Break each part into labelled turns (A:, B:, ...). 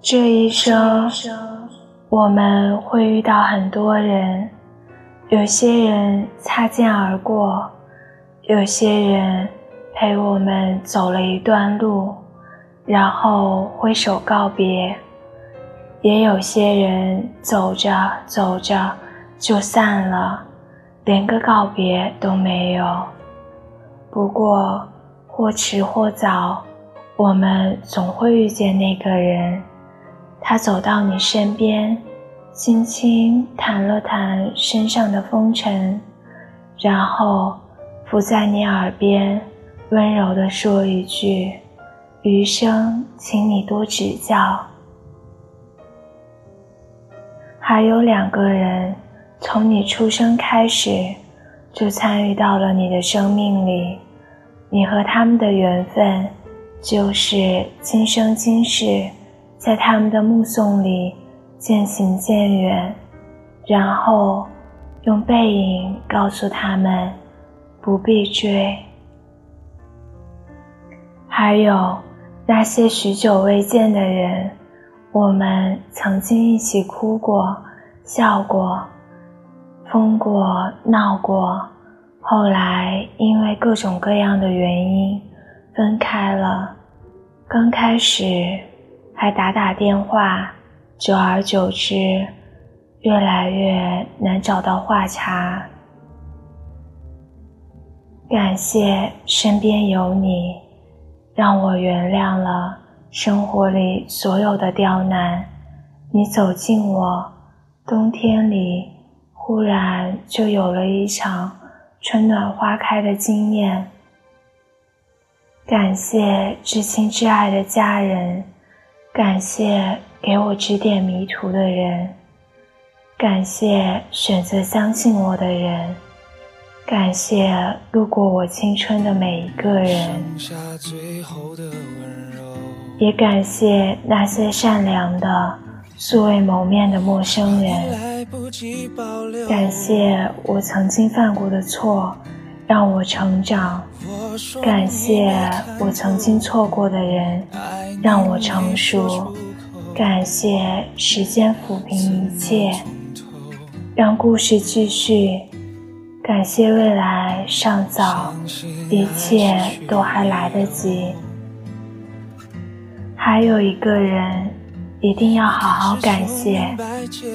A: 这一生，我们会遇到很多人，有些人擦肩而过，有些人陪我们走了一段路，然后挥手告别，也有些人走着走着就散了，连个告别都没有。不过，或迟或早，我们总会遇见那个人。他走到你身边，轻轻弹了弹身上的风尘，然后伏在你耳边，温柔地说一句：“余生，请你多指教。”还有两个人，从你出生开始，就参与到了你的生命里，你和他们的缘分，就是今生今世。在他们的目送里渐行渐远，然后用背影告诉他们不必追。还有那些许久未见的人，我们曾经一起哭过、笑过、疯过、闹过，后来因为各种各样的原因分开了。刚开始。还打打电话，久而久之，越来越难找到话茬。感谢身边有你，让我原谅了生活里所有的刁难。你走进我，冬天里忽然就有了一场春暖花开的惊艳。感谢至亲至爱的家人。感谢给我指点迷途的人，感谢选择相信我的人，感谢路过我青春的每一个人，也感谢那些善良的素未谋面的陌生人，感谢我曾经犯过的错让我成长，感谢我曾经错过的人。让我成熟，感谢时间抚平一切，让故事继续。感谢未来尚早，一切都还来得及。还有一个人，一定要好好感谢，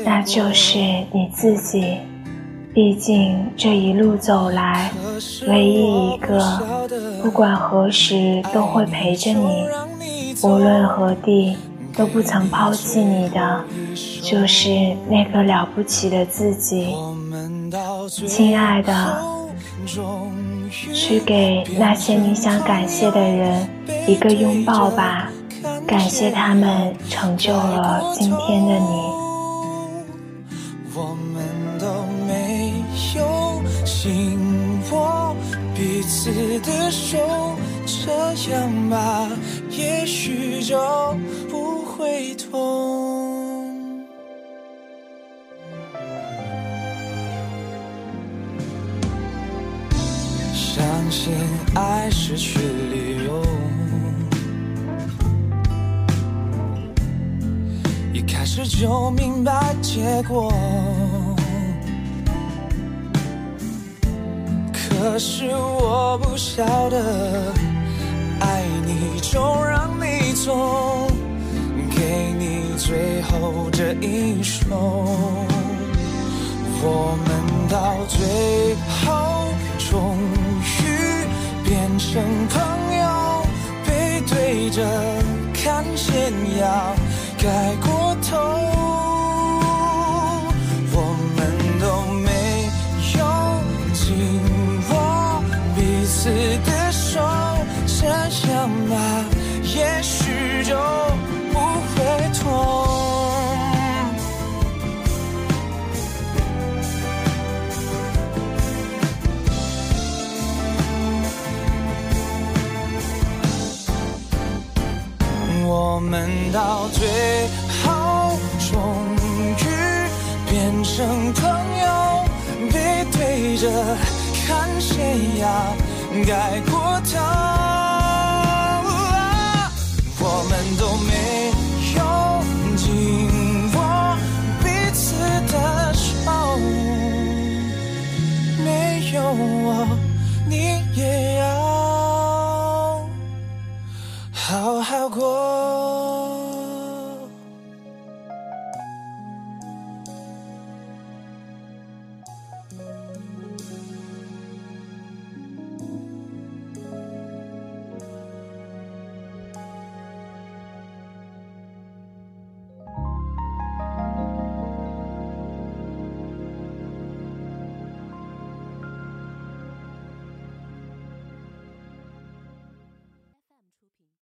A: 那就是你自己。毕竟这一路走来，唯一一个不管何时都会陪着你。无论何地都不曾抛弃你的，就是那个了不起的自己。亲爱的，去给那些你想感谢的人一个拥抱吧，感谢他们成就了今天的你。我们都没有紧握彼此的手，这样吧。也许就不会痛。相信爱失去理由，一开始就明白结果。可是我不晓得。就让你走，给你最后这一首。我们到最后终于变成朋友，背对着看天要盖过头。到最后终于变成朋友背对着看谁呀改过头我们都没有紧握彼此的手没
B: 有我你也要好好过。